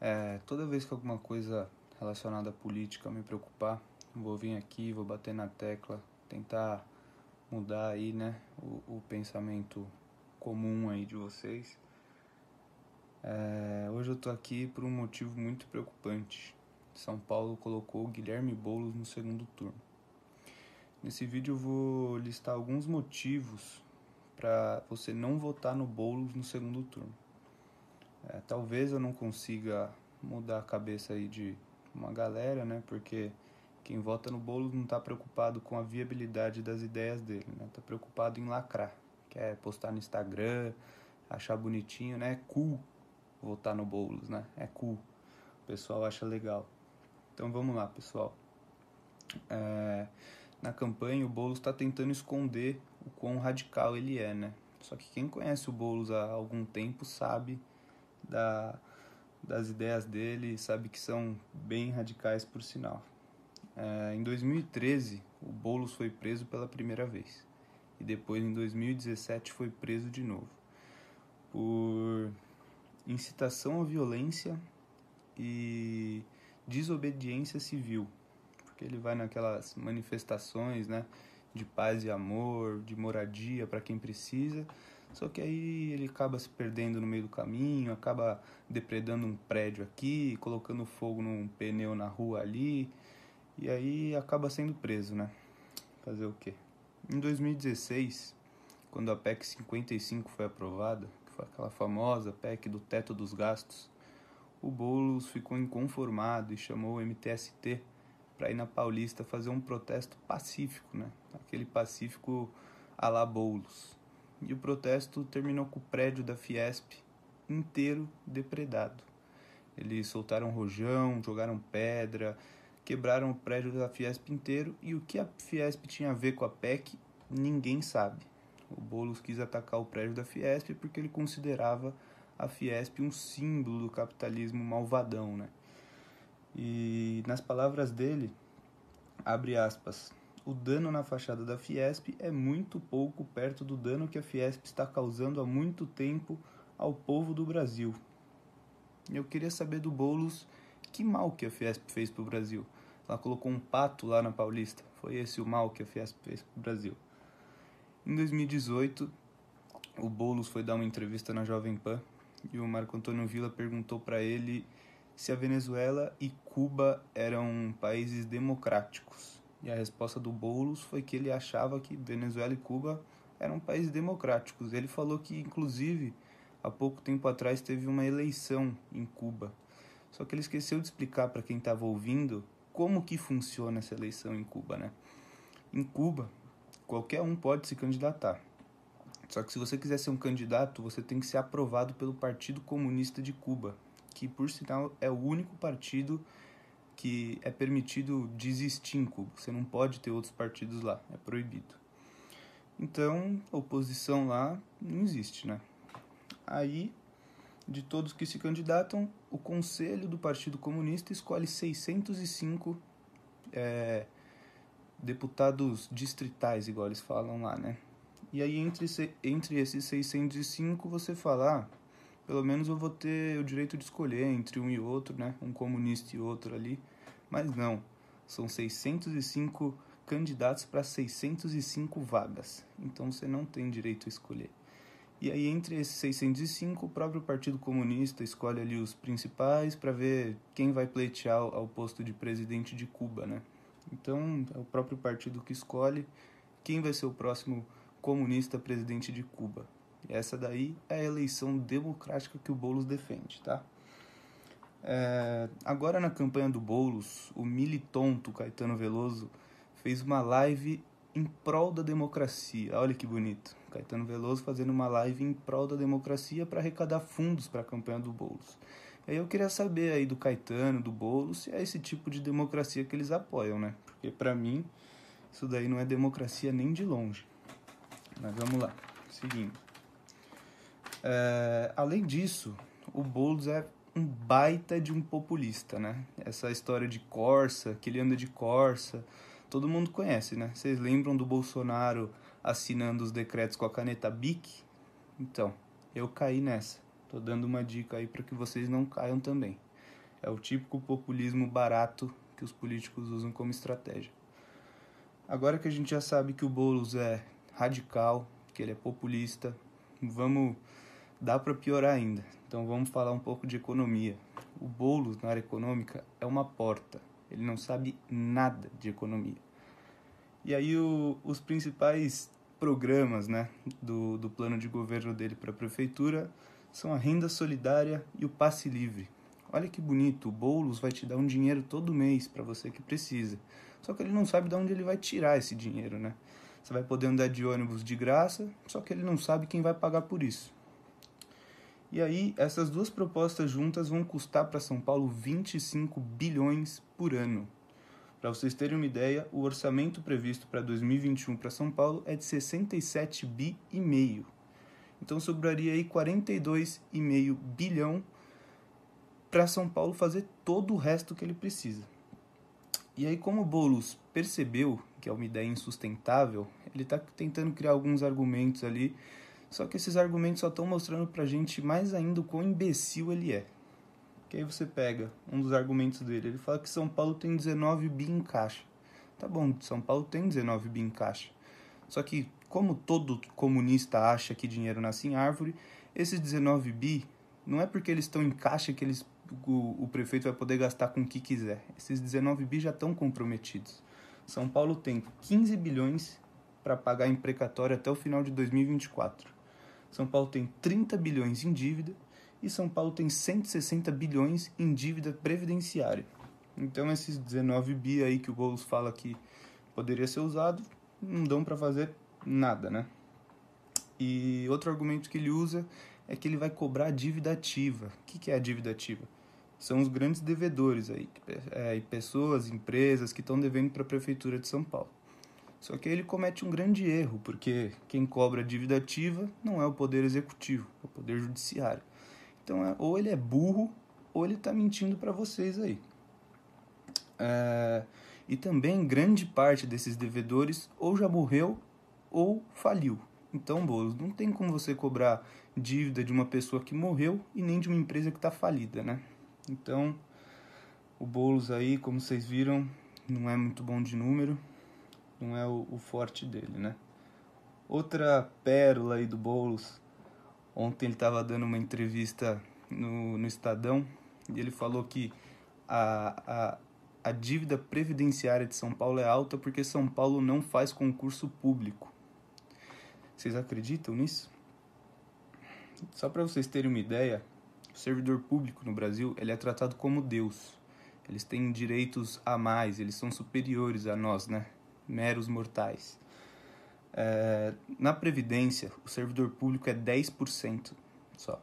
É, toda vez que alguma coisa relacionada à política me preocupar, vou vir aqui, vou bater na tecla, tentar mudar aí, né, o, o pensamento comum aí de vocês. É, hoje eu tô aqui por um motivo muito preocupante. São Paulo colocou Guilherme Boulos no segundo turno. Nesse vídeo eu vou listar alguns motivos para você não votar no Boulos no segundo turno. É, talvez eu não consiga mudar a cabeça aí de uma galera, né? Porque quem vota no Boulos não está preocupado com a viabilidade das ideias dele, né? Tá preocupado em lacrar, quer postar no Instagram, achar bonitinho, né? É cool votar no Boulos, né? É cool. O pessoal acha legal. Então vamos lá, pessoal. É, na campanha o Boulos está tentando esconder o quão radical ele é, né? Só que quem conhece o Boulos há algum tempo sabe da, das ideias dele, sabe que são bem radicais por sinal. É, em 2013, o Boulos foi preso pela primeira vez. E depois, em 2017, foi preso de novo. Por incitação à violência e desobediência civil. Porque ele vai naquelas manifestações, né? De paz e amor, de moradia para quem precisa só que aí ele acaba se perdendo no meio do caminho, acaba depredando um prédio aqui, colocando fogo num pneu na rua ali, e aí acaba sendo preso, né? Fazer o quê? Em 2016, quando a PEC 55 foi aprovada, que foi aquela famosa PEC do teto dos gastos, o Boulos ficou inconformado e chamou o MTST para ir na Paulista fazer um protesto pacífico, né? Aquele pacífico a la Boulos e o protesto terminou com o prédio da Fiesp inteiro depredado. Eles soltaram rojão, jogaram pedra, quebraram o prédio da Fiesp inteiro e o que a Fiesp tinha a ver com a PEC, ninguém sabe. O Boulos quis atacar o prédio da Fiesp porque ele considerava a Fiesp um símbolo do capitalismo malvadão, né? E nas palavras dele, abre aspas, o dano na fachada da Fiesp é muito pouco perto do dano que a Fiesp está causando há muito tempo ao povo do Brasil. Eu queria saber do Boulos que mal que a Fiesp fez para o Brasil. Ela colocou um pato lá na Paulista. Foi esse o mal que a Fiesp fez para o Brasil. Em 2018, o Boulos foi dar uma entrevista na Jovem Pan e o Marco Antônio Villa perguntou para ele se a Venezuela e Cuba eram países democráticos. E a resposta do Boulos foi que ele achava que Venezuela e Cuba eram países democráticos. Ele falou que, inclusive, há pouco tempo atrás teve uma eleição em Cuba. Só que ele esqueceu de explicar para quem estava ouvindo como que funciona essa eleição em Cuba, né? Em Cuba, qualquer um pode se candidatar. Só que se você quiser ser um candidato, você tem que ser aprovado pelo Partido Comunista de Cuba, que por sinal é o único partido que é permitido desistir em Cuba. Você não pode ter outros partidos lá, é proibido. Então, oposição lá não existe, né? Aí, de todos que se candidatam, o Conselho do Partido Comunista escolhe 605 é, deputados distritais, igual eles falam lá, né? E aí, entre, entre esses 605, você fala, ah, pelo menos eu vou ter o direito de escolher entre um e outro, né? Um comunista e outro ali. Mas não, são 605 candidatos para 605 vagas. Então você não tem direito a escolher. E aí entre esses 605, o próprio Partido Comunista escolhe ali os principais para ver quem vai pleitear ao posto de presidente de Cuba, né? Então é o próprio partido que escolhe quem vai ser o próximo comunista presidente de Cuba. Essa daí é a eleição democrática que o Boulos defende, tá? É, agora na campanha do Boulos, o militonto Caetano Veloso fez uma live em prol da democracia. Olha que bonito. Caetano Veloso fazendo uma live em prol da democracia para arrecadar fundos para a campanha do Boulos. E aí eu queria saber aí do Caetano, do Boulos, se é esse tipo de democracia que eles apoiam, né? Porque para mim isso daí não é democracia nem de longe. Mas vamos lá. Seguindo. É, além disso, o Boulos é um baita de um populista, né? Essa história de Corsa, que ele anda de Corsa, todo mundo conhece, né? Vocês lembram do Bolsonaro assinando os decretos com a caneta BIC? Então, eu caí nessa. Tô dando uma dica aí para que vocês não caiam também. É o típico populismo barato que os políticos usam como estratégia. Agora que a gente já sabe que o Boulos é radical, que ele é populista, vamos dar para piorar ainda. Então vamos falar um pouco de economia. O Boulos na área econômica é uma porta. Ele não sabe nada de economia. E aí o, os principais programas né, do, do plano de governo dele para a prefeitura são a renda solidária e o passe livre. Olha que bonito, o Boulos vai te dar um dinheiro todo mês para você que precisa. Só que ele não sabe de onde ele vai tirar esse dinheiro, né? Você vai poder andar de ônibus de graça, só que ele não sabe quem vai pagar por isso. E aí, essas duas propostas juntas vão custar para São Paulo 25 bilhões por ano. Para vocês terem uma ideia, o orçamento previsto para 2021 para São Paulo é de 67 bi e meio. Então sobraria aí 42,5 bilhão para São Paulo fazer todo o resto que ele precisa. E aí, como o Boulos percebeu que é uma ideia insustentável, ele está tentando criar alguns argumentos ali, só que esses argumentos só estão mostrando para a gente mais ainda o quão imbecil ele é. Que aí você pega um dos argumentos dele, ele fala que São Paulo tem 19 bi em caixa. Tá bom, São Paulo tem 19 bi em caixa. Só que, como todo comunista acha que dinheiro nasce em árvore, esses 19 bi não é porque eles estão em caixa que eles o, o prefeito vai poder gastar com o que quiser. Esses 19 bi já estão comprometidos. São Paulo tem 15 bilhões para pagar em precatório até o final de 2024. São Paulo tem 30 bilhões em dívida e São Paulo tem 160 bilhões em dívida previdenciária. Então esses 19 bi aí que o Boulos fala que poderia ser usado, não dão para fazer nada, né? E outro argumento que ele usa é que ele vai cobrar dívida ativa. O que é a dívida ativa? são os grandes devedores aí, é, pessoas, empresas que estão devendo para a prefeitura de São Paulo. Só que ele comete um grande erro, porque quem cobra dívida ativa não é o poder executivo, é o poder judiciário. Então, é, ou ele é burro, ou ele está mentindo para vocês aí. É, e também grande parte desses devedores ou já morreu ou faliu. Então, Boulos, não tem como você cobrar dívida de uma pessoa que morreu e nem de uma empresa que está falida, né? Então, o Boulos aí, como vocês viram, não é muito bom de número, não é o, o forte dele, né? Outra pérola aí do Boulos, ontem ele estava dando uma entrevista no, no Estadão e ele falou que a, a, a dívida previdenciária de São Paulo é alta porque São Paulo não faz concurso público. Vocês acreditam nisso? Só para vocês terem uma ideia, o servidor público no Brasil ele é tratado como Deus. Eles têm direitos a mais, eles são superiores a nós, né? Meros mortais. É, na Previdência, o servidor público é 10% só.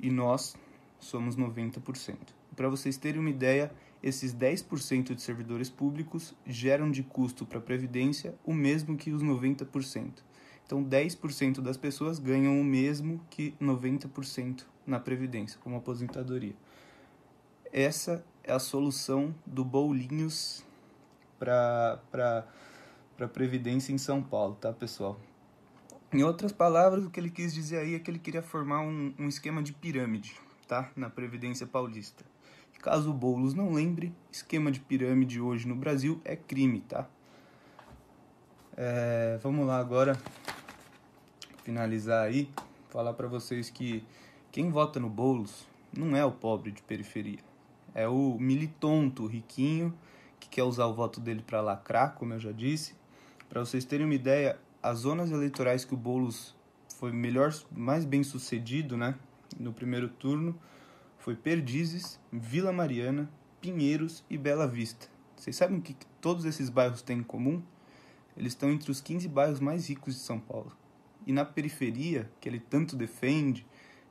E nós somos 90%. Para vocês terem uma ideia, esses 10% de servidores públicos geram de custo para a Previdência o mesmo que os 90%. Então, 10% das pessoas ganham o mesmo que 90% na Previdência, como aposentadoria. Essa é a solução do Bolinhos para a Previdência em São Paulo, tá, pessoal? Em outras palavras, o que ele quis dizer aí é que ele queria formar um, um esquema de pirâmide, tá? Na Previdência Paulista. Caso o Boulos não lembre, esquema de pirâmide hoje no Brasil é crime, tá? É, vamos lá agora finalizar aí, falar para vocês que quem vota no Boulos não é o pobre de periferia. É o militonto riquinho que quer usar o voto dele para lacrar, como eu já disse. Para vocês terem uma ideia, as zonas eleitorais que o Boulos foi melhor, mais bem sucedido, né, no primeiro turno, foi Perdizes, Vila Mariana, Pinheiros e Bela Vista. Vocês sabem o que todos esses bairros têm em comum? Eles estão entre os 15 bairros mais ricos de São Paulo. E na periferia, que ele tanto defende,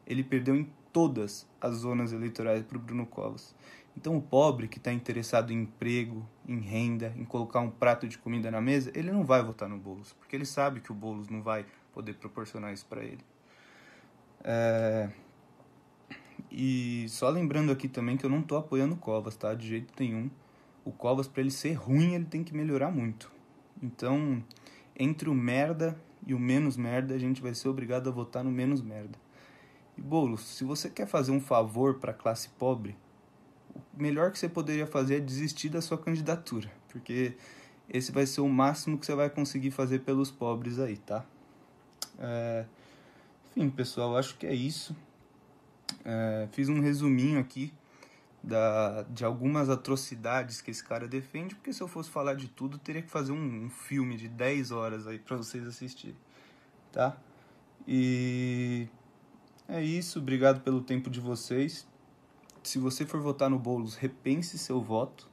ele perdeu em todas as zonas eleitorais para o Bruno Covas. Então, o pobre que está interessado em emprego, em renda, em colocar um prato de comida na mesa, ele não vai votar no Boulos, porque ele sabe que o Boulos não vai poder proporcionar isso para ele. É... E só lembrando aqui também que eu não estou apoiando o Covas, tá? De jeito nenhum. O Covas, para ele ser ruim, ele tem que melhorar muito. Então, entre o merda e o menos merda, a gente vai ser obrigado a votar no menos merda. E Boulos, se você quer fazer um favor para a classe pobre, o melhor que você poderia fazer é desistir da sua candidatura, porque esse vai ser o máximo que você vai conseguir fazer pelos pobres aí, tá? É... Enfim, pessoal, acho que é isso. É... Fiz um resuminho aqui da, de algumas atrocidades que esse cara defende, porque se eu fosse falar de tudo, teria que fazer um, um filme de 10 horas aí para vocês assistirem, tá? E é isso, obrigado pelo tempo de vocês. Se você for votar no Boulos, repense seu voto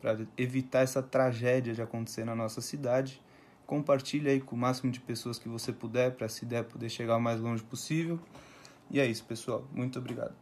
para evitar essa tragédia de acontecer na nossa cidade. Compartilhe aí com o máximo de pessoas que você puder, para essa ideia poder chegar o mais longe possível. E é isso, pessoal. Muito obrigado.